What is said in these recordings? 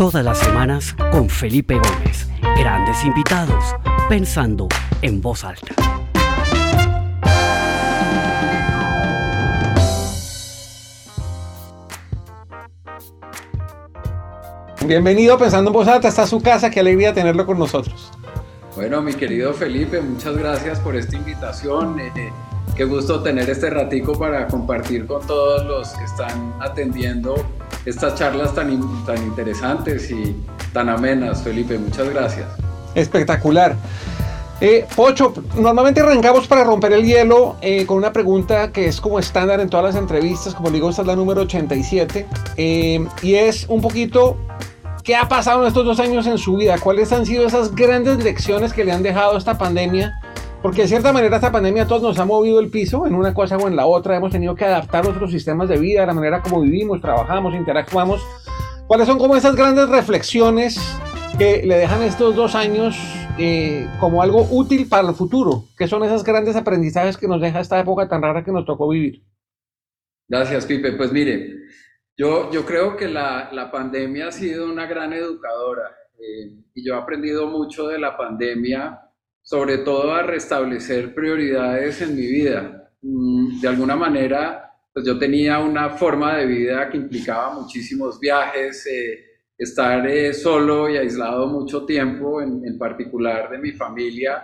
Todas las semanas con Felipe Gómez. Grandes invitados, pensando en voz alta. Bienvenido Pensando en Voz Alta, está su casa, qué alegría tenerlo con nosotros. Bueno, mi querido Felipe, muchas gracias por esta invitación. Eh, qué gusto tener este ratico para compartir con todos los que están atendiendo estas charlas tan, tan interesantes y tan amenas, Felipe. Muchas gracias. Espectacular. Eh, Pocho, normalmente arrancamos para romper el hielo eh, con una pregunta que es como estándar en todas las entrevistas, como digo, esta es la número 87, eh, y es un poquito, ¿qué ha pasado en estos dos años en su vida? ¿Cuáles han sido esas grandes lecciones que le han dejado esta pandemia? Porque de cierta manera esta pandemia a todos nos ha movido el piso en una cosa o en la otra, hemos tenido que adaptar nuestros sistemas de vida, la manera como vivimos, trabajamos, interactuamos. ¿Cuáles son como esas grandes reflexiones que le dejan estos dos años eh, como algo útil para el futuro? ¿Qué son esos grandes aprendizajes que nos deja esta época tan rara que nos tocó vivir? Gracias, Pipe. Pues mire, yo, yo creo que la, la pandemia ha sido una gran educadora eh, y yo he aprendido mucho de la pandemia, sobre todo a restablecer prioridades en mi vida. Mm, de alguna manera, pues yo tenía una forma de vida que implicaba muchísimos viajes. Eh, estar eh, solo y aislado mucho tiempo, en, particular de mi familia.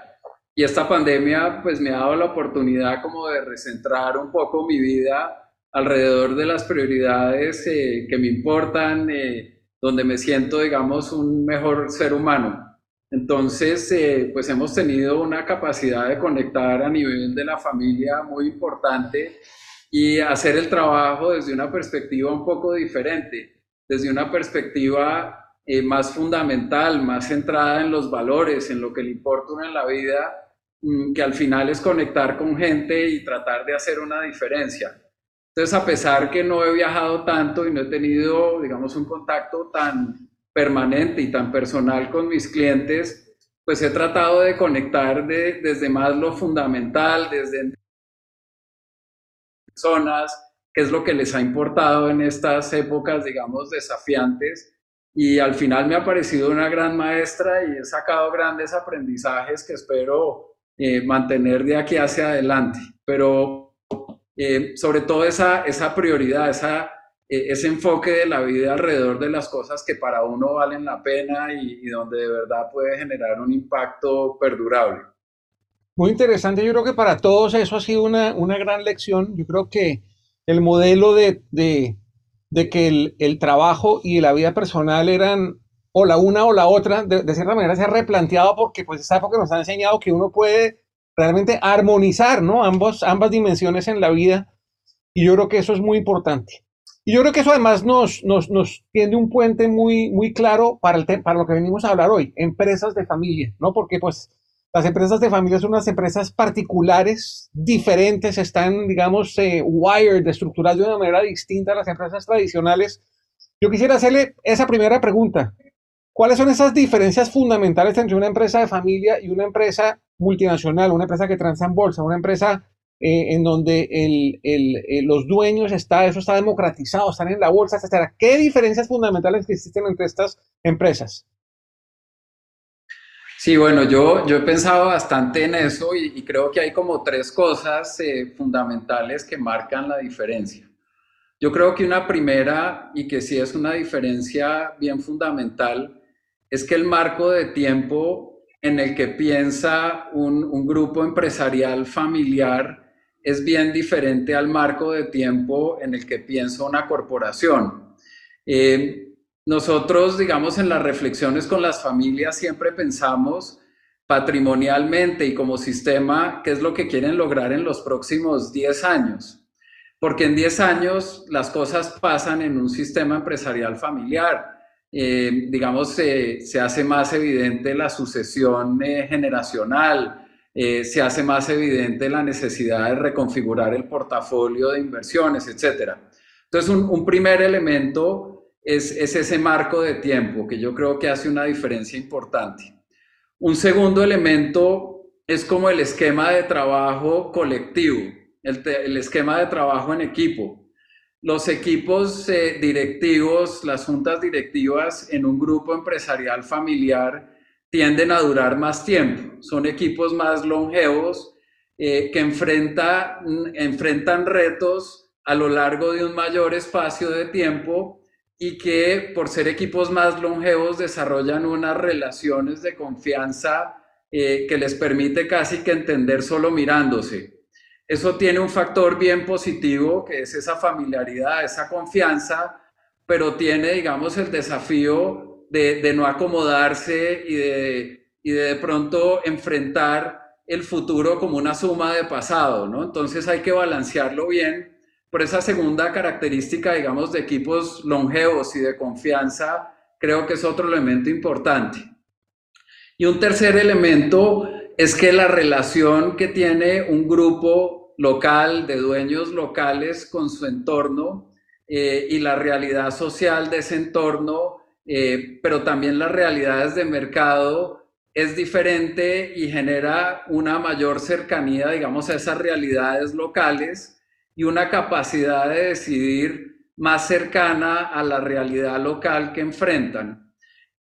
Y esta pandemia pues me ha dado la oportunidad como de recentrar un poco mi vida alrededor de las prioridades eh, que me importan, eh, donde me siento, digamos, un mejor ser humano. Entonces, eh, pues hemos tenido una capacidad de conectar a nivel de la familia muy importante y hacer el trabajo desde una perspectiva un poco diferente desde una perspectiva eh, más fundamental, más centrada en los valores, en lo que le importa uno en la vida, mm, que al final es conectar con gente y tratar de hacer una diferencia. Entonces, a pesar que no he viajado tanto y no he tenido, digamos, un contacto tan permanente y tan personal con mis clientes, pues he tratado de conectar desde más lo fundamental, desde personas, qué es lo que les ha importado en estas épocas, digamos, desafiantes. Y al final me ha parecido una gran maestra y he sacado grandes aprendizajes que espero eh, mantener de aquí hacia adelante. Pero eh, sobre todo esa, esa prioridad, esa, ese enfoque de la vida alrededor de las cosas que para uno valen la pena y, y donde de verdad puede generar un impacto perdurable. Muy interesante, yo creo que para todos eso ha sido una, una gran lección. Yo creo que el modelo de, de, de que el, el, trabajo y la vida personal eran o la una o la otra, de, de, cierta manera se ha replanteado porque pues esta época nos ha enseñado que uno puede realmente armonizar, ¿no? Ambos, ambas dimensiones en la vida y yo creo que eso es muy importante. Y yo creo que eso además nos, nos, nos tiende un puente muy, muy claro para, el para lo que venimos a hablar hoy, empresas de familia, ¿no? Porque pues las empresas de familia son unas empresas particulares, diferentes, están, digamos, eh, wired, estructuradas de una manera distinta a las empresas tradicionales. Yo quisiera hacerle esa primera pregunta. ¿Cuáles son esas diferencias fundamentales entre una empresa de familia y una empresa multinacional, una empresa que transa en bolsa, una empresa eh, en donde el, el, el, los dueños está, eso está democratizado, están en la bolsa, etcétera? ¿Qué diferencias fundamentales existen entre estas empresas? Sí, bueno, yo, yo he pensado bastante en eso y, y creo que hay como tres cosas eh, fundamentales que marcan la diferencia. Yo creo que una primera, y que sí es una diferencia bien fundamental, es que el marco de tiempo en el que piensa un, un grupo empresarial familiar es bien diferente al marco de tiempo en el que piensa una corporación. Eh, nosotros, digamos, en las reflexiones con las familias siempre pensamos patrimonialmente y como sistema qué es lo que quieren lograr en los próximos 10 años. Porque en 10 años las cosas pasan en un sistema empresarial familiar. Eh, digamos, se hace más evidente la sucesión eh, generacional, eh, se hace más evidente la necesidad de reconfigurar el portafolio de inversiones, etc. Entonces, un, un primer elemento es, es, ese marco de tiempo que yo creo que hace una diferencia importante. Un segundo elemento es como el esquema de trabajo colectivo, el, el esquema de trabajo en equipo. los equipos eh, directivos, las juntas directivas en un grupo empresarial familiar tienden a durar más tiempo. Son equipos más longevos eh, que enfrenta, enfrentan retos a lo largo de un mayor espacio de tiempo y que por ser equipos más longevos desarrollan unas relaciones de confianza eh, que les permite casi que entender solo mirándose. Eso tiene un factor bien positivo, que es esa familiaridad, esa confianza, pero tiene, digamos, el desafío de, no acomodarse y de, y de de pronto enfrentar el futuro como una suma de pasado, ¿no? Entonces hay que balancearlo bien. Por esa segunda característica, digamos, de equipos longevos y de confianza, creo que es otro elemento importante. Y un tercer elemento es que la relación que tiene un grupo local de dueños locales con su entorno eh, y la realidad social de ese entorno, eh, pero también las realidades de mercado, es diferente y genera una mayor cercanía, digamos, a esas realidades locales y una capacidad de decidir más cercana a la realidad local que enfrentan.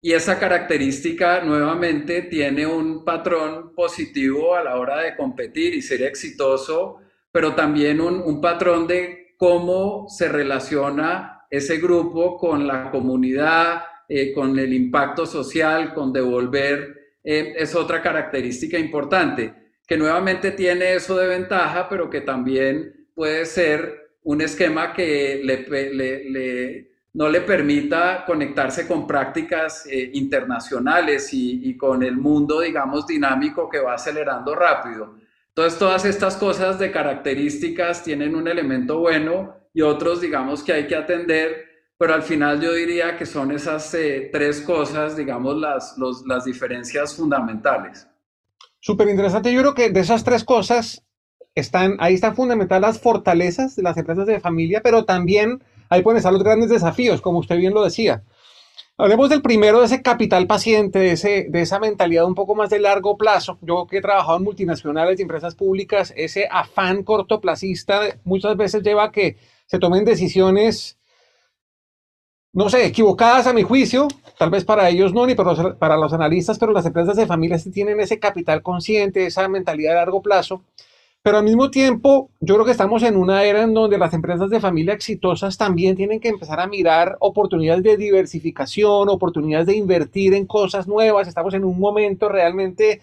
Y esa característica nuevamente tiene un patrón positivo a la hora de competir y ser exitoso, pero también un, patrón de cómo se relaciona ese grupo con la comunidad, eh, con el impacto social, con devolver, eh, es otra característica importante, que nuevamente tiene eso de ventaja, pero que también puede ser un esquema que le no le permita conectarse con prácticas eh, internacionales y, con el mundo, digamos, dinámico que va acelerando rápido. Entonces, todas estas cosas de características tienen un elemento bueno y otros, digamos, que hay que atender, pero al final yo diría que son esas eh, tres cosas, digamos, las, las diferencias fundamentales. Súper interesante. Yo creo que de esas tres cosas están, ahí están fundamentales las fortalezas de las empresas de familia, pero también ahí pueden estar los grandes desafíos, como usted bien lo decía. Hablemos del primero, de ese capital paciente, de, ese, de esa mentalidad un poco más de largo plazo. Yo que he trabajado en multinacionales y empresas públicas, ese afán cortoplacista muchas veces lleva a que se tomen decisiones, no sé, equivocadas a mi juicio, tal vez para ellos no, ni para los, para los analistas, pero las empresas de familia sí tienen ese capital consciente, esa mentalidad de largo plazo pero al mismo tiempo, yo creo que estamos en una era en donde las empresas de familia exitosas también tienen que empezar a mirar oportunidades de diversificación, oportunidades de invertir en cosas nuevas. Estamos en un momento realmente,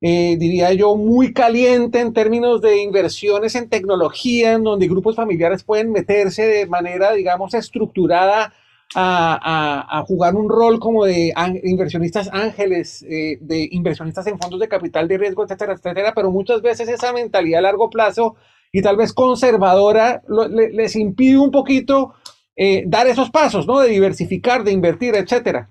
eh, diría yo, muy caliente en términos de inversiones en tecnología, en donde grupos familiares pueden meterse de manera, digamos, estructurada a, jugar un rol como de inversionistas ángeles, eh, de inversionistas en fondos de capital de riesgo, etcétera, etcétera, pero muchas veces esa mentalidad a largo plazo y tal vez conservadora les impide un poquito eh, dar esos pasos, ¿no? De diversificar, de invertir, etcétera.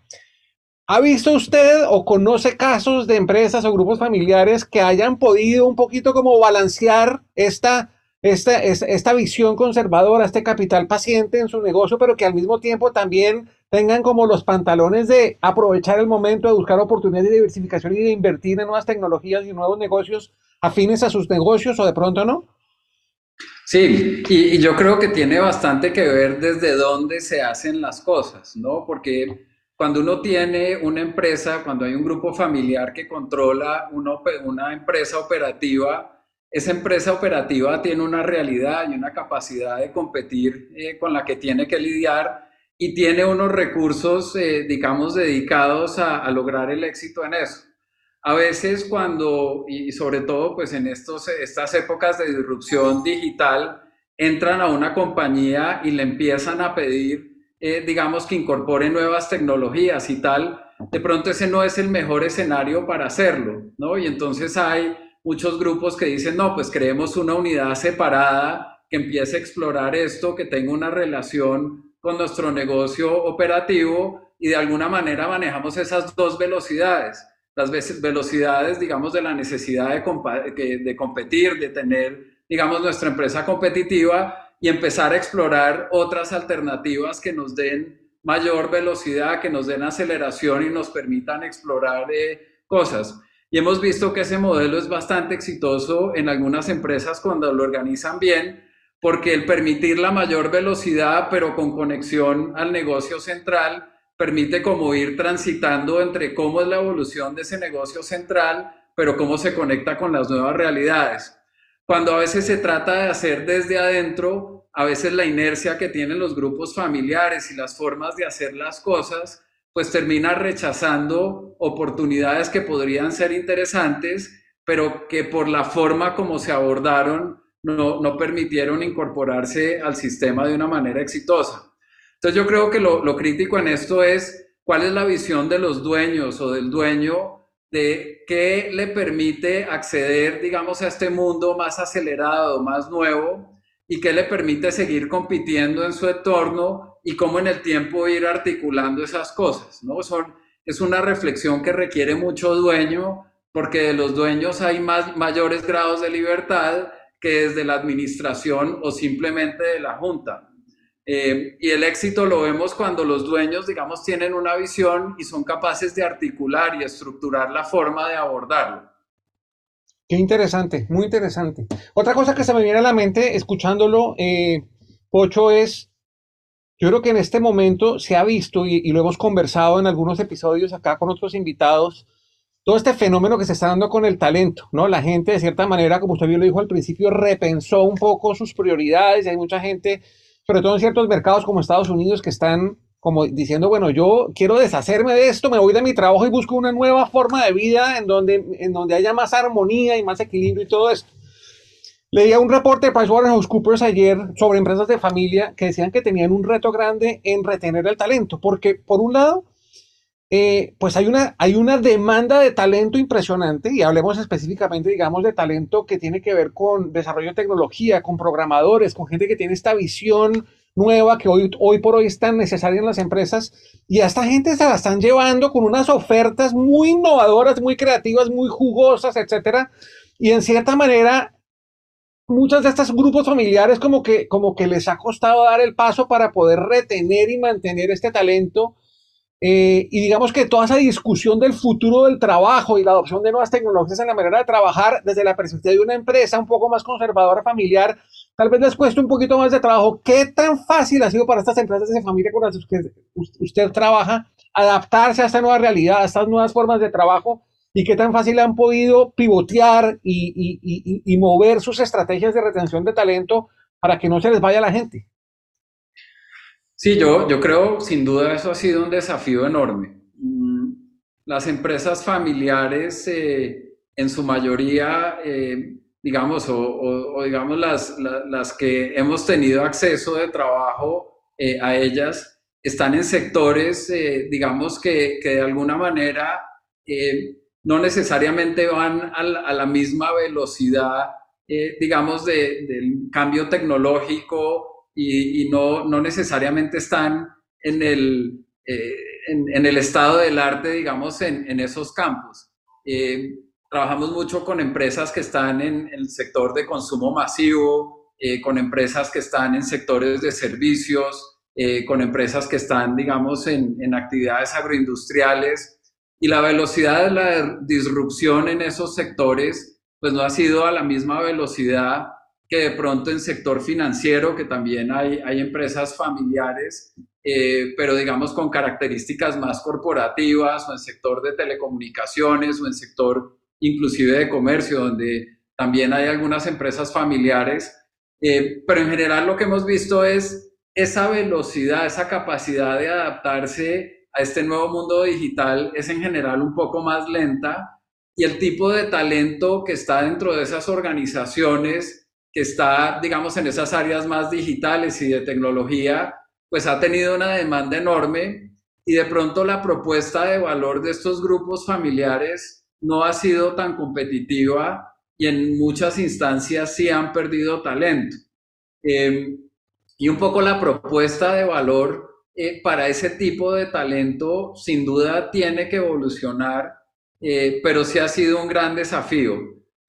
¿Ha visto usted o conoce casos de empresas o grupos familiares que hayan podido un poquito como balancear esta esta, esta visión conservadora, este capital paciente en su negocio, pero que al mismo tiempo también tengan como los pantalones de aprovechar el momento de buscar oportunidades de diversificación y de invertir en nuevas tecnologías y nuevos negocios afines a sus negocios o de pronto no? Sí, y, yo creo que tiene bastante que ver desde dónde se hacen las cosas, ¿no? Porque cuando uno tiene una empresa, cuando hay un grupo familiar que controla una, una empresa operativa, esa empresa operativa tiene una realidad y una capacidad de competir eh, con la que tiene que lidiar y tiene unos recursos, eh, digamos, dedicados a, lograr el éxito en eso. A veces cuando, y sobre todo pues en estos, estas épocas de disrupción digital, entran a una compañía y le empiezan a pedir, eh, digamos, que incorpore nuevas tecnologías y tal, de pronto ese no es el mejor escenario para hacerlo, ¿no? Y entonces hay muchos grupos que dicen, no, pues creemos una unidad separada que empiece a explorar esto, que tenga una relación con nuestro negocio operativo y de alguna manera manejamos esas dos velocidades. Las velocidades, digamos, de la necesidad de, competir, de tener, digamos, nuestra empresa competitiva y empezar a explorar otras alternativas que nos den mayor velocidad, que nos den aceleración y nos permitan explorar eh, cosas. Y hemos visto que ese modelo es bastante exitoso en algunas empresas cuando lo organizan bien, porque el permitir la mayor velocidad, pero con conexión al negocio central, permite como ir transitando entre cómo es la evolución de ese negocio central, pero cómo se conecta con las nuevas realidades. Cuando a veces se trata de hacer desde adentro, a veces la inercia que tienen los grupos familiares y las formas de hacer las cosas, pues termina rechazando oportunidades que podrían ser interesantes, pero que por la forma como se abordaron no, no permitieron incorporarse al sistema de una manera exitosa. Entonces yo creo que lo, lo crítico en esto es cuál es la visión de los dueños o del dueño de qué le permite acceder, digamos, a este mundo más acelerado, más nuevo, y qué le permite seguir compitiendo en su entorno y cómo en el tiempo ir articulando esas cosas, ¿no? Son, es una reflexión que requiere mucho dueño, porque de los dueños hay más, mayores grados de libertad que desde la administración o simplemente de la junta. Eh, y el éxito lo vemos cuando los dueños, digamos, tienen una visión y son capaces de articular y estructurar la forma de abordarlo. Qué interesante, muy interesante. Otra cosa que se me viene a la mente escuchándolo, eh, Pocho, es, yo creo que en este momento se ha visto y, y, lo hemos conversado en algunos episodios acá con otros invitados, todo este fenómeno que se está dando con el talento, ¿no? La gente de cierta manera, como usted bien lo dijo al principio, repensó un poco sus prioridades y hay mucha gente sobre todo en ciertos mercados como Estados Unidos que están como diciendo, bueno, yo quiero deshacerme de esto, me voy de mi trabajo y busco una nueva forma de vida en donde, en donde haya más armonía y más equilibrio y todo esto. Leía un reporte de PricewaterhouseCoopers ayer sobre empresas de familia que decían que tenían un reto grande en retener el talento, porque por un lado, eh, pues hay una, hay una demanda de talento impresionante y hablemos específicamente, digamos, de talento que tiene que ver con desarrollo de tecnología, con programadores, con gente que tiene esta visión nueva que hoy, hoy por hoy es tan necesaria en las empresas y a esta gente se la están llevando con unas ofertas muy innovadoras, muy creativas, muy jugosas, etcétera. Y en cierta manera, muchos de estos grupos familiares como que, como que les ha costado dar el paso para poder retener y mantener este talento eh, y digamos que toda esa discusión del futuro del trabajo y la adopción de nuevas tecnologías en la manera de trabajar desde la perspectiva de una empresa un poco más conservadora, familiar, tal vez les cueste un poquito más de trabajo. ¿Qué tan fácil ha sido para estas empresas de familia con las que usted trabaja adaptarse a esta nueva realidad, a estas nuevas formas de trabajo? ¿Y qué tan fácil han podido pivotear y, y, y, y mover sus estrategias de retención de talento para que no se les vaya la gente? Sí, yo, yo creo sin duda eso ha sido un desafío enorme. Mm, las empresas familiares, eh, en su mayoría, eh, digamos, o, digamos las, las, que hemos tenido acceso de trabajo eh, a ellas, están en sectores, digamos, que, que, de alguna manera no necesariamente van a la, misma velocidad, digamos, de, del cambio tecnológico y, no, necesariamente están en el, eh, en, el estado del arte, digamos, en, esos campos. Eh, trabajamos mucho con empresas que están en, el sector de consumo masivo, eh, con empresas que están en sectores de servicios, con empresas que están, digamos, en actividades agroindustriales. Y la velocidad de la disrupción en esos sectores, pues no ha sido a la misma velocidad que de pronto en sector financiero, que también hay, hay empresas familiares, eh, pero digamos con características más corporativas, o en sector de telecomunicaciones, o en sector inclusive de comercio, donde también hay algunas empresas familiares. Eh, pero en general lo que hemos visto es esa velocidad, esa capacidad de adaptarse a este nuevo mundo digital es en general un poco más lenta y el tipo de talento que está dentro de esas organizaciones que está, digamos, en esas áreas más digitales y de tecnología, pues ha tenido una demanda enorme y de pronto la propuesta de valor de estos grupos familiares no ha sido tan competitiva y en muchas instancias sí han perdido talento. Em, y un poco la propuesta de valor eh, para ese tipo de talento sin duda tiene que evolucionar, eh, pero sí ha sido un gran desafío.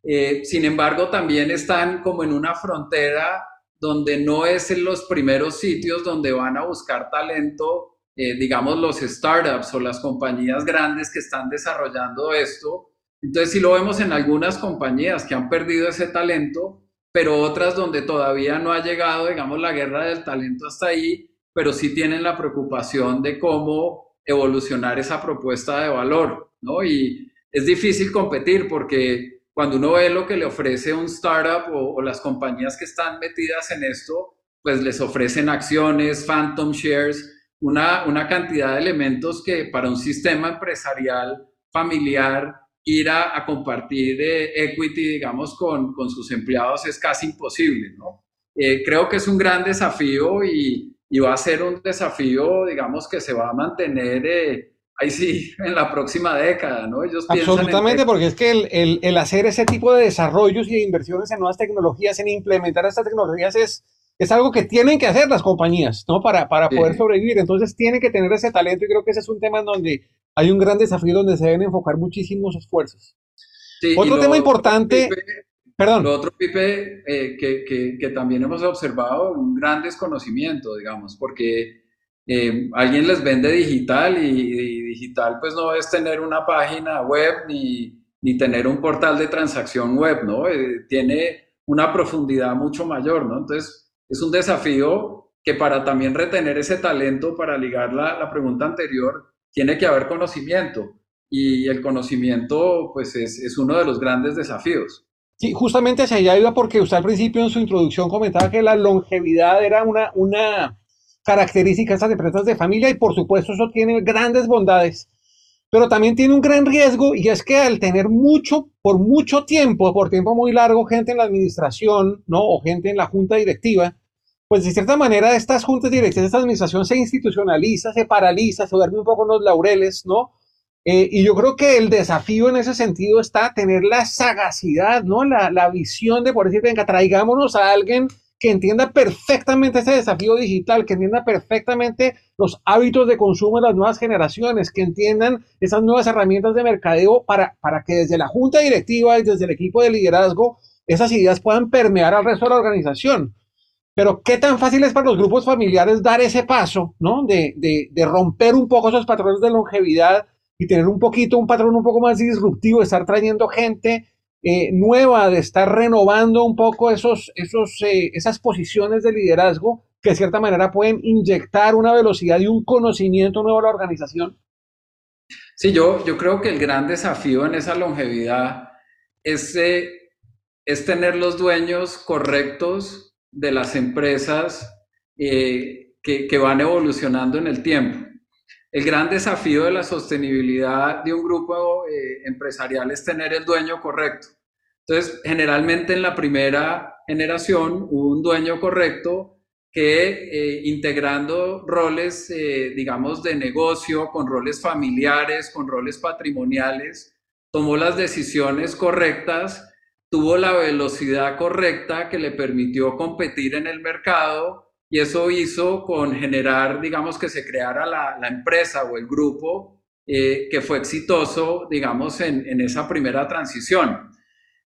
Eh, sin embargo, también están como en una frontera donde no es en los primeros sitios donde van a buscar talento, digamos, los startups o las compañías grandes que están desarrollando esto. Entonces, sí lo vemos en algunas compañías que han perdido ese talento, pero otras donde todavía no ha llegado, digamos, la guerra del talento hasta ahí, pero sí tienen la preocupación de cómo evolucionar esa propuesta de valor, ¿no? Y es difícil competir porque cuando uno ve lo que le ofrece un startup o, las compañías que están metidas en esto, pues les ofrecen acciones, phantom shares, una, una cantidad de elementos que para un sistema empresarial familiar ir a, compartir eh, equity, digamos, con, con, sus empleados es casi imposible, ¿no? Eh, creo que es un gran desafío y, y, va a ser un desafío, digamos, que se va a mantener eh, ahí sí en la próxima década, ¿no? Ellos Absolutamente, porque es que el, el, el, hacer ese tipo de desarrollos y de inversiones en nuevas tecnologías, en implementar estas tecnologías es, es algo que tienen que hacer las compañías, ¿no? Para, para poder sobrevivir. Entonces tienen que tener ese talento y creo que ese es un tema en donde hay un gran desafío donde se deben enfocar muchísimos esfuerzos. otro tema importante, perdón. Lo otro, Pipe, eh, que, que, también hemos observado, un gran desconocimiento, digamos, porque eh, alguien les vende digital y, digital pues no es tener una página web ni, ni tener un portal de transacción web, ¿no? Eh, tiene una profundidad mucho mayor, ¿no? Entonces, es un desafío que para también retener ese talento, para ligar la, la pregunta anterior, tiene que haber conocimiento y el conocimiento pues es, es, uno de los grandes desafíos. Sí, justamente hacia allá iba porque usted al principio en su introducción comentaba que la longevidad era una, una característica de estas empresas de familia y por supuesto eso tiene grandes bondades, pero también tiene un gran riesgo y es que al tener mucho, por mucho tiempo, por tiempo muy largo, gente en la administración, ¿no? O gente en la junta directiva, pues de cierta manera estas juntas directivas, esta administración se institucionaliza, se paraliza, se duerme un poco en los laureles, ¿no? Eh, y yo creo que el desafío en ese sentido está tener la sagacidad, ¿no? La, la visión de por decir, venga, traigámonos a alguien que entienda perfectamente ese desafío digital, que entienda perfectamente los hábitos de consumo de las nuevas generaciones, que entiendan esas nuevas herramientas de mercadeo para, para que desde la junta directiva y desde el equipo de liderazgo esas ideas puedan permear al resto de la organización. Pero qué tan fácil es para los grupos familiares dar ese paso, ¿no? De, de, romper un poco esos patrones de longevidad y tener un poquito, un patrón un poco más disruptivo, estar trayendo gente eh, nueva, de estar renovando un poco esos, esos, eh, esas posiciones de liderazgo que de cierta manera pueden inyectar una velocidad y un conocimiento nuevo a la organización. Sí, yo, yo creo que el gran desafío en esa longevidad es, eh, es tener los dueños correctos de las empresas eh, que, van evolucionando en el tiempo. El gran desafío de la sostenibilidad de un grupo eh, empresarial es tener el dueño correcto. Entonces, generalmente en la primera generación hubo un dueño correcto que eh, integrando roles, digamos, de negocio, con roles familiares, con roles patrimoniales, tomó las decisiones correctas tuvo la velocidad correcta que le permitió competir en el mercado y eso hizo con generar, digamos, que se creara la, empresa o el grupo eh, que fue exitoso, digamos, en, esa primera transición.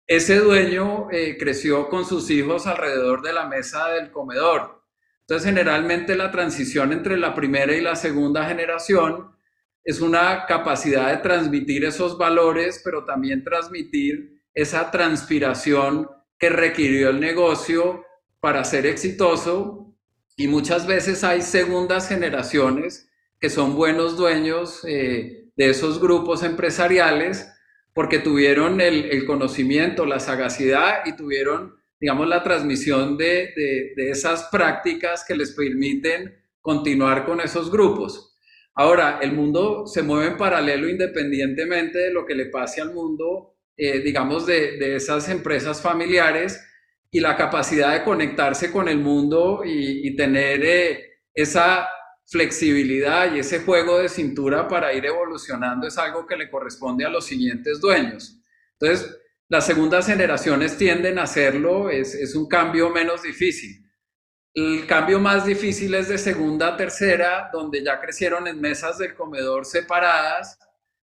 Ese dueño eh, creció con sus hijos alrededor de la mesa del comedor. Entonces, generalmente la transición entre la primera y la segunda generación es una capacidad de transmitir esos valores, pero también transmitir esa transpiración que requirió el negocio para ser exitoso y muchas veces hay segundas generaciones que son buenos dueños eh, de esos grupos empresariales porque tuvieron el, conocimiento, la sagacidad y tuvieron, digamos, la transmisión de, esas prácticas que les permiten continuar con esos grupos. Ahora, el mundo se mueve en paralelo independientemente de lo que le pase al mundo eh, digamos, de, esas empresas familiares y la capacidad de conectarse con el mundo y, tener eh, esa flexibilidad y ese juego de cintura para ir evolucionando es algo que le corresponde a los siguientes dueños. Entonces, las segundas generaciones tienden a hacerlo, es, es un cambio menos difícil. El cambio más difícil es de segunda a tercera, donde ya crecieron en mesas del comedor separadas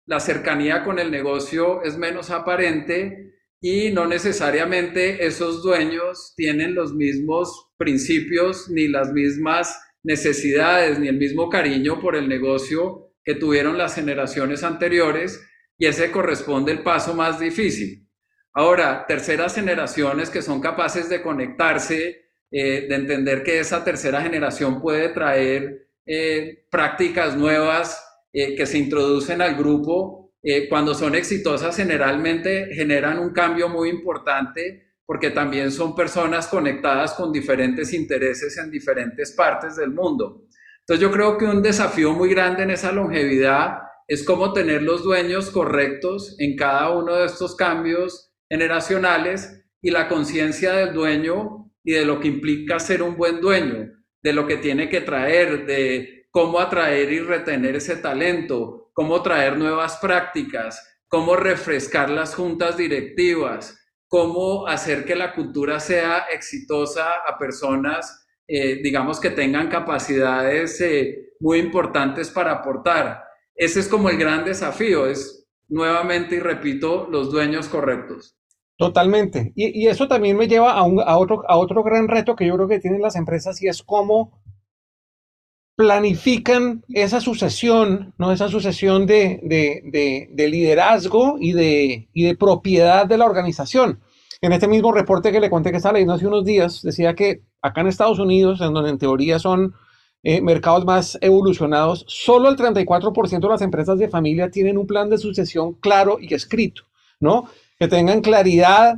la cercanía con el negocio es menos aparente y no necesariamente esos dueños tienen los mismos principios ni las mismas necesidades ni el mismo cariño por el negocio que tuvieron las generaciones anteriores y ese corresponde el paso más difícil. Ahora, terceras generaciones que son capaces de conectarse, eh, de entender que esa tercera generación puede traer eh, prácticas nuevas eh, que se introducen al grupo, cuando son exitosas generalmente generan un cambio muy importante porque también son personas conectadas con diferentes intereses en diferentes partes del mundo. Entonces yo creo que un desafío muy grande en esa longevidad es cómo tener los dueños correctos en cada uno de estos cambios generacionales y la conciencia del dueño y de lo que implica ser un buen dueño, de lo que tiene que traer, de cómo atraer y retener ese talento, cómo traer nuevas prácticas, cómo refrescar las juntas directivas, cómo hacer que la cultura sea exitosa a personas eh, digamos, que tengan capacidades eh, muy importantes para aportar. Ese es como el gran desafío, es nuevamente, y repito, los dueños correctos. Totalmente. Y, eso también me lleva a, a, otro, a otro gran reto que yo creo que tienen las empresas y es cómo planifican esa sucesión, ¿no? esa sucesión de, de, de, liderazgo y de, y de propiedad de la organización. En este mismo reporte que le conté que estaba leyendo hace unos días, decía que acá en Estados Unidos, en donde en teoría son eh, mercados más evolucionados, solo el 34% de las empresas de familia tienen un plan de sucesión claro y escrito, ¿no? Que tengan claridad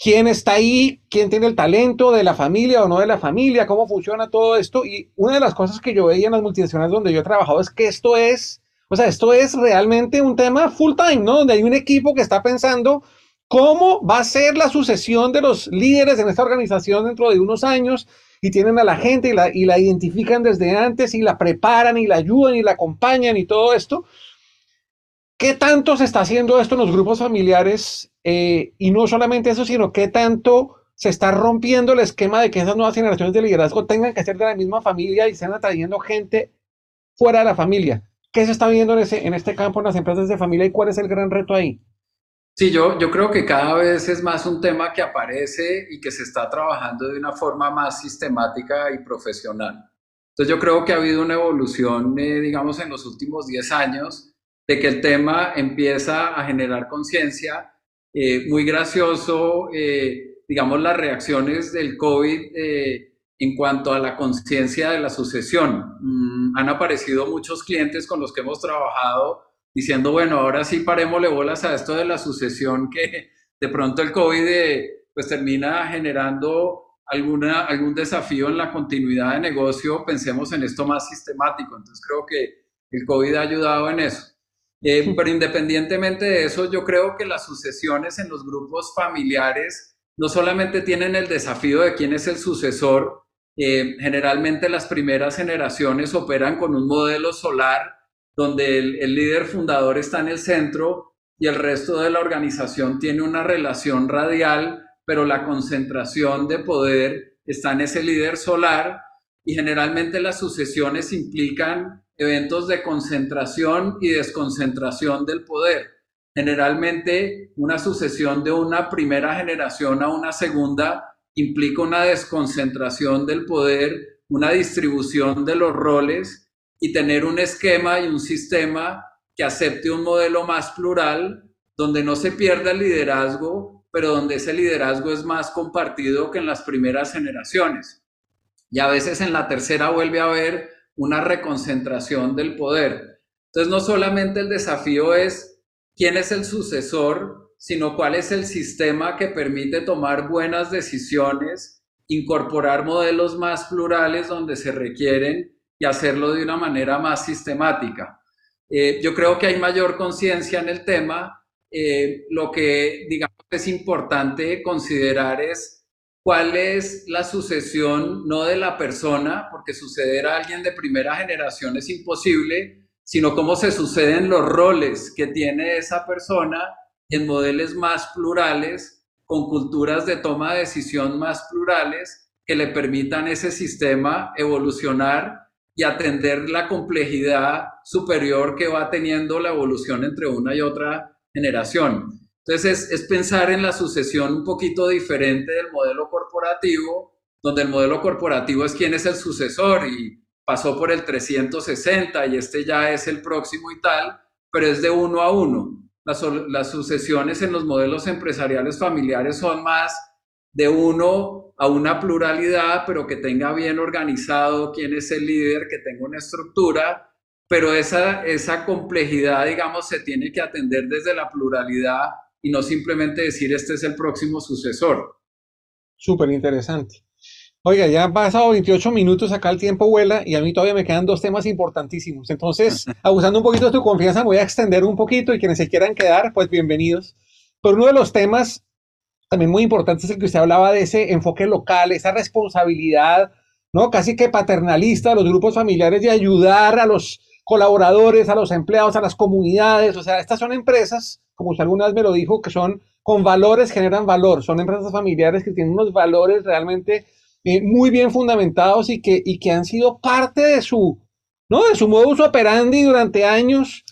quién está ahí, quién tiene el talento de la familia o no de la familia, cómo funciona todo esto. Y una de las cosas que yo veía en las multinacionales donde yo he trabajado es que esto es, o sea, esto es realmente un tema full time, ¿no? Donde hay un equipo que está pensando cómo va a ser la sucesión de los líderes en esta organización dentro de unos años y tienen a la gente y la, y la identifican desde antes y la preparan y la ayudan y la acompañan y todo esto. ¿Qué tanto se está haciendo esto en los grupos familiares? Eh, y no solamente eso, sino qué tanto se está rompiendo el esquema de que esas nuevas generaciones de liderazgo tengan que ser de la misma familia y estén atrayendo gente fuera de la familia. ¿Qué se está viendo en, ese, en este campo en las empresas de familia y cuál es el gran reto ahí? Sí, yo, yo creo que cada vez es más un tema que aparece y que se está trabajando de una forma más sistemática y profesional. Entonces yo creo que ha habido una evolución, eh, digamos, en los últimos 10 años, de que el tema empieza a generar conciencia. Eh, muy gracioso, eh, digamos, las reacciones del COVID en cuanto a la conciencia de la sucesión. Mm, han aparecido muchos clientes con los que hemos trabajado diciendo, bueno, ahora sí parémosle bolas a esto de la sucesión que de pronto el COVID eh, pues termina generando alguna, algún desafío en la continuidad de negocio, pensemos en esto más sistemático. Entonces creo que el COVID ha ayudado en eso. Eh, pero independientemente de eso, yo creo que las sucesiones en los grupos familiares no solamente tienen el desafío de quién es el sucesor, eh, generalmente las primeras generaciones operan con un modelo solar donde el, líder fundador está en el centro y el resto de la organización tiene una relación radial, pero la concentración de poder está en ese líder solar y generalmente las sucesiones implican eventos de concentración y desconcentración del poder. Generalmente una sucesión de una primera generación a una segunda implica una desconcentración del poder, una distribución de los roles y tener un esquema y un sistema que acepte un modelo más plural, donde no se pierda el liderazgo, pero donde ese liderazgo es más compartido que en las primeras generaciones. Y a veces en la tercera vuelve a haber una reconcentración del poder. Entonces no solamente el desafío es quién es el sucesor, sino cuál es el sistema que permite tomar buenas decisiones, incorporar modelos más plurales donde se requieren y hacerlo de una manera más sistemática. Eh, yo creo que hay mayor conciencia en el tema. Eh, lo que, digamos, es importante considerar es cuál es la sucesión, no de la persona, porque suceder a alguien de primera generación es imposible, sino cómo se suceden los roles que tiene esa persona en modelos más plurales, con culturas de toma de decisión más plurales, que le permitan ese sistema evolucionar y atender la complejidad superior que va teniendo la evolución entre una y otra generación. Entonces es, pensar en la sucesión un poquito diferente del modelo corporativo, donde el modelo corporativo es quién es el sucesor y pasó por el 360 y este ya es el próximo y tal, pero es de uno a uno. las, sucesiones en los modelos empresariales familiares son más de uno a una pluralidad, pero que tenga bien organizado quién es el líder, que tenga una estructura, pero esa, esa complejidad, digamos, se tiene que atender desde la pluralidad y no simplemente decir este es el próximo sucesor. Súper interesante. Oiga, ya han pasado 28 minutos, acá el tiempo vuela y a mí todavía me quedan dos temas importantísimos. Entonces, abusando un poquito de tu confianza, voy a extender un poquito y quienes se quieran quedar, pues bienvenidos. Pero uno de los temas también muy importantes es el que usted hablaba de ese enfoque local, esa responsabilidad, ¿no? Casi que paternalista de los grupos familiares de ayudar a los colaboradores, a los empleados, a las comunidades. O sea, estas son empresas, como usted alguna vez me lo dijo, que son con valores, generan valor. Son empresas familiares que tienen unos valores realmente eh, muy bien fundamentados y que, y que han sido parte de su, ¿no? de su modus operandi durante años.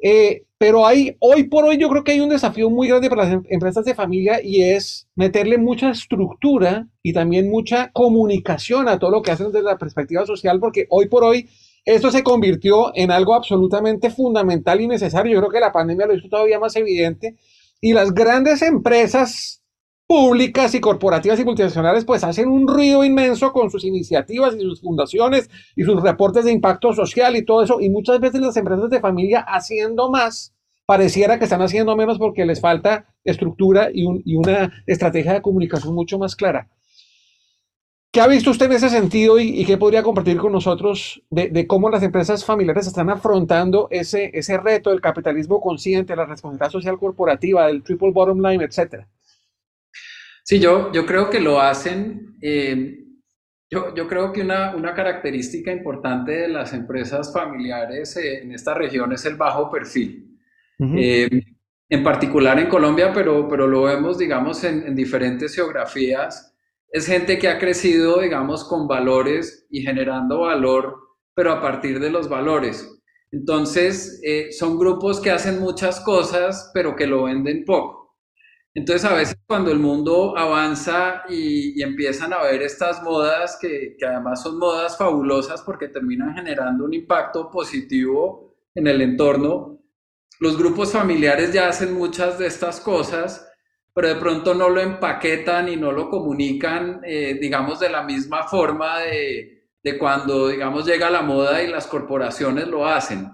Eh, pero hay, hoy por hoy yo creo que hay un desafío muy grande para las em, empresas de familia y es meterle mucha estructura y también mucha comunicación a todo lo que hacen desde la perspectiva social, porque hoy por hoy esto se convirtió en algo absolutamente fundamental y necesario. Yo creo que la pandemia lo hizo todavía más evidente. Y las grandes empresas públicas y corporativas y multinacionales pues hacen un ruido inmenso con sus iniciativas y sus fundaciones y sus reportes de impacto social y todo eso y muchas veces las empresas de familia haciendo más pareciera que están haciendo menos porque les falta estructura y, una estrategia de comunicación mucho más clara. ¿Qué ha visto usted en ese sentido y, qué podría compartir con nosotros de, cómo las empresas familiares están afrontando ese, ese reto del capitalismo consciente, la responsabilidad social corporativa, del triple bottom line, etcétera? Sí, yo, yo creo que lo hacen. Eh, yo, yo, creo que una, una, característica importante de las empresas familiares eh, en esta región es el bajo perfil. Eh, en particular en Colombia, pero, pero lo vemos, digamos, en, en, diferentes geografías. Es gente que ha crecido, digamos, con valores y generando valor, pero a partir de los valores. Entonces, son grupos que hacen muchas cosas, pero que lo venden poco. Entonces a veces cuando el mundo avanza y, empiezan a ver estas modas, que, además son modas fabulosas porque terminan generando un impacto positivo en el entorno, los grupos familiares ya hacen muchas de estas cosas, pero de pronto no lo empaquetan y no lo comunican, eh, digamos, de la misma forma de, de cuando, digamos, llega la moda y las corporaciones lo hacen.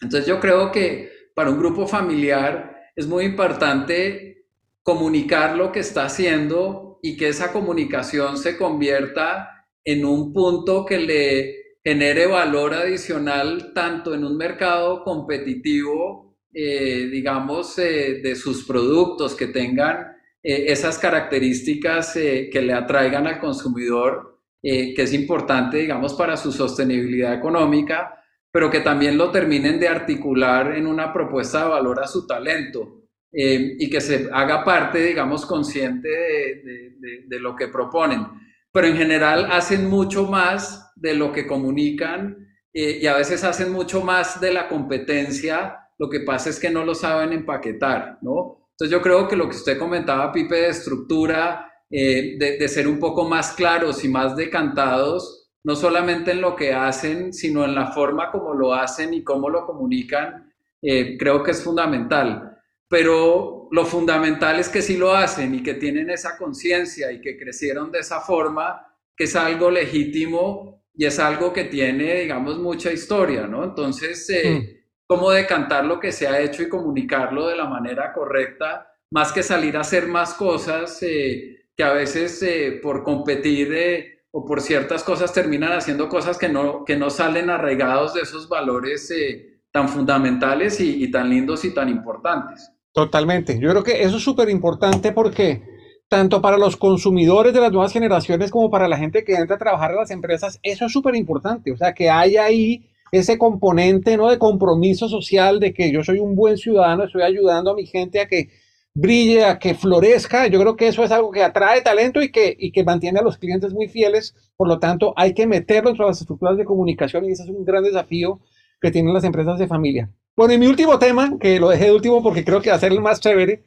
Entonces yo creo que para un grupo familiar es muy importante comunicar lo que está haciendo y que esa comunicación se convierta en un punto que le genere valor adicional tanto en un mercado competitivo, eh, digamos, eh, de sus productos, que tengan eh, esas características que le atraigan al consumidor, que es importante, digamos, para su sostenibilidad económica, pero que también lo terminen de articular en una propuesta de valor a su talento. Y que se haga parte, digamos, consciente de, lo que proponen. Pero en general hacen mucho más de lo que comunican y a veces hacen mucho más de la competencia. Lo que pasa es que no lo saben empaquetar, ¿no? Entonces yo creo que lo que usted comentaba, Pipe, de estructura, eh, de, ser un poco más claros y más decantados, no solamente en lo que hacen, sino en la forma como lo hacen y cómo lo comunican, creo que es fundamental pero lo fundamental es que sí lo hacen y que tienen esa conciencia y que crecieron de esa forma, que es algo legítimo y es algo que tiene, digamos, mucha historia, ¿no? Entonces, eh, mm. Cómo decantar lo que se ha hecho y comunicarlo de la manera correcta, más que salir a hacer más cosas eh, que a veces eh, por competir o por ciertas cosas terminan haciendo cosas que no, que no salen arraigados de esos valores tan fundamentales y tan lindos y tan importantes. Totalmente. Yo creo que eso es súper importante porque tanto para los consumidores de las nuevas generaciones como para la gente que entra a trabajar en las empresas, eso es súper importante. O sea, que haya ahí ese componente ¿no? de compromiso social, de que yo soy un buen ciudadano, estoy ayudando a mi gente a que brille, a que florezca. Yo creo que eso es algo que atrae talento y que, y que mantiene a los clientes muy fieles. Por lo tanto, hay que meterlo en las estructuras de comunicación y ese es un gran desafío que tienen las empresas de familia. Bueno, y mi último tema, que lo dejé de último porque creo que va a ser el más chévere,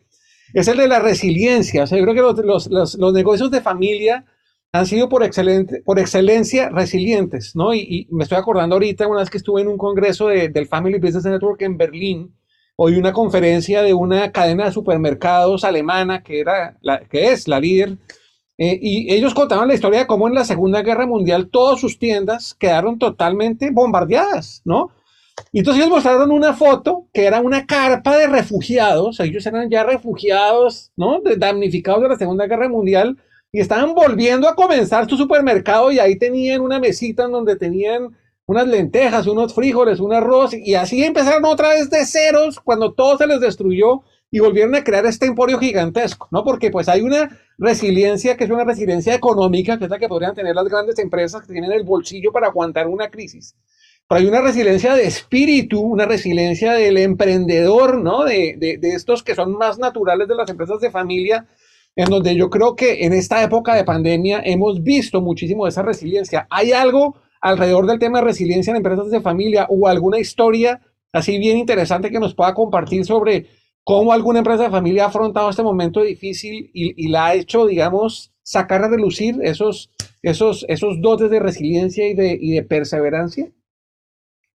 es el de la resiliencia. O sea, yo creo que los, los, los, negocios de familia han sido por, excelente, por excelencia resilientes, ¿no? Y, me estoy acordando ahorita, una vez que estuve en un congreso de, del Family Business Network en Berlín, oí una conferencia de una cadena de supermercados alemana que, era la, que es la líder, eh, y ellos contaban la historia de cómo en la Segunda Guerra Mundial todas sus tiendas quedaron totalmente bombardeadas, ¿no? Y entonces ellos mostraron una foto que era una carpa de refugiados, ellos eran ya refugiados, ¿no? Damnificados de la Segunda Guerra Mundial y estaban volviendo a comenzar su supermercado y ahí tenían una mesita en donde tenían unas lentejas, unos frijoles, un arroz y así empezaron otra vez de ceros cuando todo se les destruyó y volvieron a crear este emporio gigantesco, ¿no? Porque pues hay una resiliencia que es una resiliencia económica, que es la que podrían tener las grandes empresas que tienen el bolsillo para aguantar una crisis. Pero hay una resiliencia de espíritu, una resiliencia del emprendedor, ¿no? De, de, de estos que son más naturales de las empresas de familia, en donde yo creo que en esta época de pandemia hemos visto muchísimo de esa resiliencia. ¿Hay algo alrededor del tema de resiliencia en empresas de familia o alguna historia así bien interesante que nos pueda compartir sobre cómo alguna empresa de familia ha afrontado este momento difícil y, la ha hecho, digamos, sacar a relucir esos, esos, esos dotes de resiliencia y de, y de perseverancia?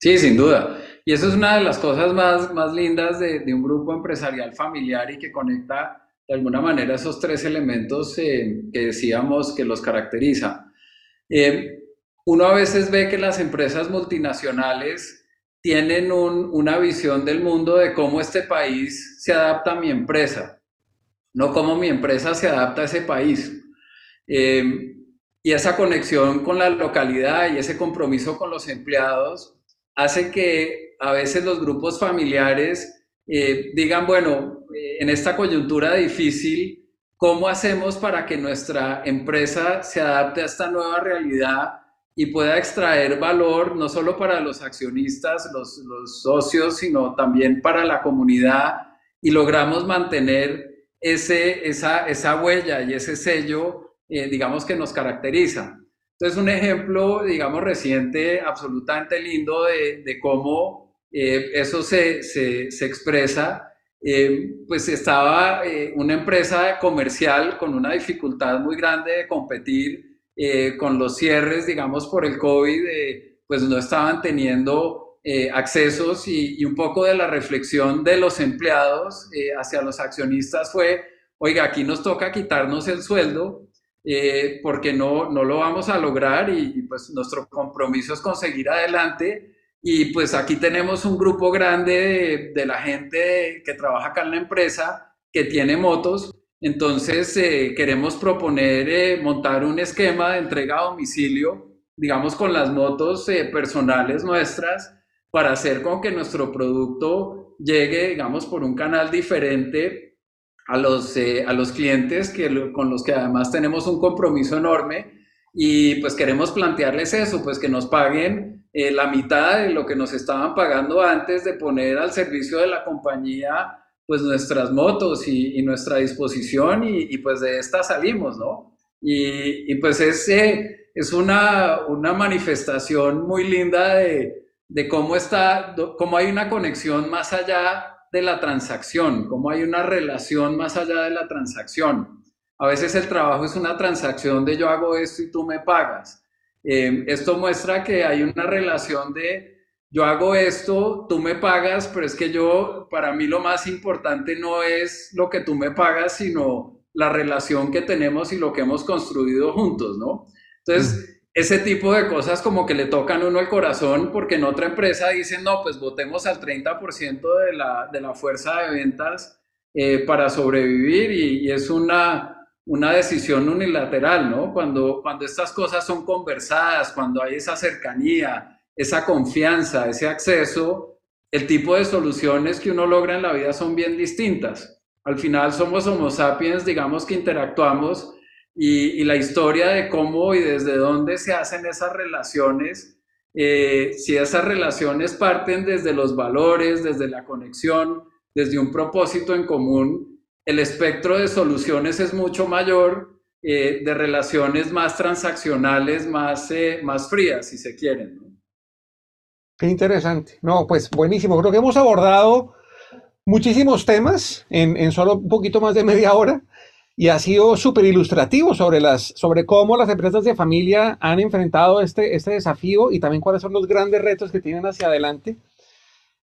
Sí, sin duda. Y eso es una de las cosas más, más lindas de, de un grupo empresarial familiar y que conecta de alguna manera esos tres elementos eh, que decíamos que los caracteriza. Eh, uno a veces ve que las empresas multinacionales tienen una visión del mundo de cómo este país se adapta a mi empresa, no cómo mi empresa se adapta a ese país. Eh, y esa conexión con la localidad y ese compromiso con los empleados hace que a veces los grupos familiares eh, digan, bueno, eh, en esta coyuntura difícil, ¿cómo hacemos para que nuestra empresa se adapte a esta nueva realidad y pueda extraer valor no solo para los accionistas, los, los socios, sino también para la comunidad y logramos mantener ese, esa, esa huella y ese sello, eh, digamos, que nos caracteriza. Entonces, un ejemplo, digamos, reciente, absolutamente lindo de, de cómo eh, eso se, se, se expresa, eh, pues estaba una empresa comercial con una dificultad muy grande de competir eh, con los cierres, digamos, por el COVID, eh, pues no estaban teniendo eh, accesos y, un poco de la reflexión de los empleados hacia los accionistas fue, oiga, aquí nos toca quitarnos el sueldo porque no, no lo vamos a lograr y, pues nuestro compromiso es conseguir adelante. Y pues aquí tenemos un grupo grande de, la gente que trabaja acá en la empresa que tiene motos entonces, eh, queremos proponer eh, montar un esquema de entrega a domicilio, digamos, con las motos eh, personales nuestras, para hacer con que nuestro producto llegue, digamos, por un canal diferente a los, a los clientes que, con los que además tenemos un compromiso enorme. Y pues queremos plantearles eso, pues que nos paguen la mitad de lo que nos estaban pagando antes de poner al servicio de la compañía pues nuestras motos y, nuestra disposición y, pues de esta salimos, ¿no? Y, pues es, es una, una manifestación muy linda de, de cómo está, cómo hay una conexión más allá de la transacción, cómo hay una relación más allá de la transacción. A veces el trabajo es una transacción de yo hago esto y tú me pagas. Eh, esto muestra que hay una relación de yo hago esto, tú me pagas, pero es que yo, para mí lo más importante no es lo que tú me pagas, sino la relación que tenemos y lo que hemos construido juntos, ¿no? Entonces, ese tipo de cosas como que le tocan uno el corazón porque en otra empresa dicen, no, pues votemos al 30% de la, de la fuerza de ventas eh, para sobrevivir y, es una, una decisión unilateral, ¿no? Cuando, cuando estas cosas son conversadas, cuando hay esa cercanía, esa confianza, ese acceso, el tipo de soluciones que uno logra en la vida son bien distintas. Al final somos homo sapiens, digamos que interactuamos y, la historia de cómo y desde dónde se hacen esas relaciones, eh, si esas relaciones parten desde los valores, desde la conexión, desde un propósito en común, el espectro de soluciones es mucho mayor eh, de relaciones más transaccionales, más, eh, más frías, si se quieren. Qué interesante. No, pues buenísimo. Creo que hemos abordado muchísimos temas en, solo un poquito más de media hora y ha sido súper ilustrativo sobre, las, sobre cómo las empresas de familia han enfrentado este, este desafío y también cuáles son los grandes retos que tienen hacia adelante.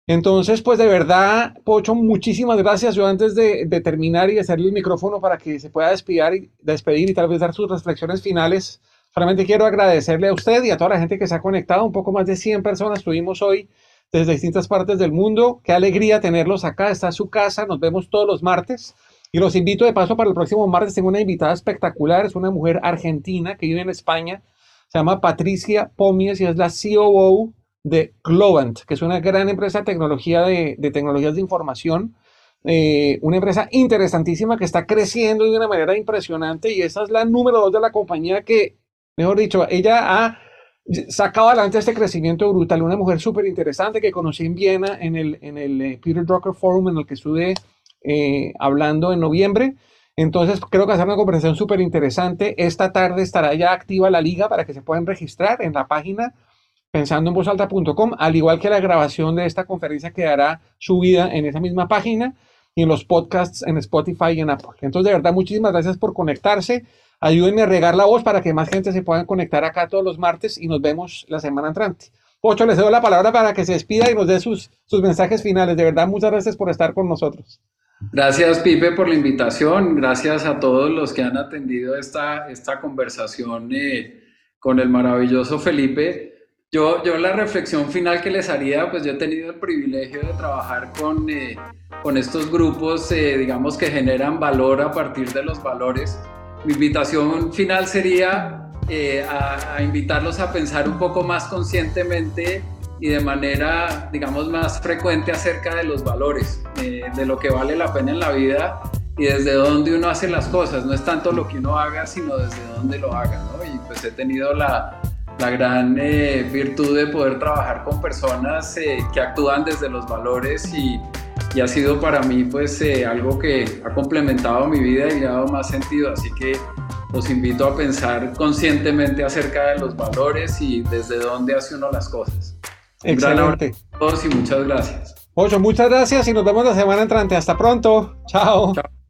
Entonces, pues de verdad, Pocho, muchísimas gracias. Yo antes de, terminar y hacerle el micrófono para que se pueda despedir y, despedir y tal vez dar sus reflexiones finales, solamente quiero agradecerle a usted y a toda la gente que se ha conectado. Un poco más de 100 personas tuvimos hoy desde distintas partes del mundo. Qué alegría tenerlos acá. Está su casa. Nos vemos todos los martes. Y los invito de paso para el próximo martes. Tengo una invitada espectacular. Es una mujer argentina que vive en España. Se llama Patricia Pomies y es la COO de Globant, que es una gran empresa de tecnología de, tecnologías de información. Eh, una empresa interesantísima que está creciendo de una manera impresionante y esa es la número dos de la compañía que, mejor dicho, ella ha sacado adelante este crecimiento brutal. Una mujer súper interesante que conocí en Viena en el, en el eh, Peter Drucker Forum en el que estuve eh, hablando en noviembre. Entonces, creo que hacer una conversación súper interesante. Esta tarde estará ya activa la liga para que se puedan registrar en la página pensando en vozalta.com, al igual que la grabación de esta conferencia quedará subida en esa misma página y en los podcasts en Spotify y en Apple. Entonces, de verdad, muchísimas gracias por conectarse. Ayúdenme a regar la voz para que más gente se pueda conectar acá todos los martes y nos vemos la semana entrante. Pocho, les doy la palabra para que se despida y nos dé sus, sus mensajes finales. De verdad, muchas gracias por estar con nosotros. Gracias, Pipe, por la invitación. Gracias a todos los que han atendido esta, esta conversación eh, con el maravilloso Felipe. Yo, yo la reflexión final que les haría, pues yo he tenido el privilegio de trabajar con, eh, con estos grupos, eh, digamos, que generan valor a partir de los valores. Mi invitación final sería eh, a, invitarlos a pensar un poco más conscientemente y de manera, digamos, más frecuente acerca de los valores, de lo que vale la pena en la vida y desde dónde uno hace las cosas. No es tanto lo que uno haga, sino desde dónde lo haga, ¿no? Y pues he tenido la, la gran eh, virtud de poder trabajar con personas eh, que actúan desde los valores y, y ha sido para mí pues eh, algo que ha complementado mi vida y le ha dado más sentido. Así que los invito a pensar conscientemente acerca de los valores y desde dónde hace uno las cosas. Excelente. a todos y muchas gracias. Ocho, muchas gracias y nos vemos la semana entrante. Hasta pronto. Chao. Chao.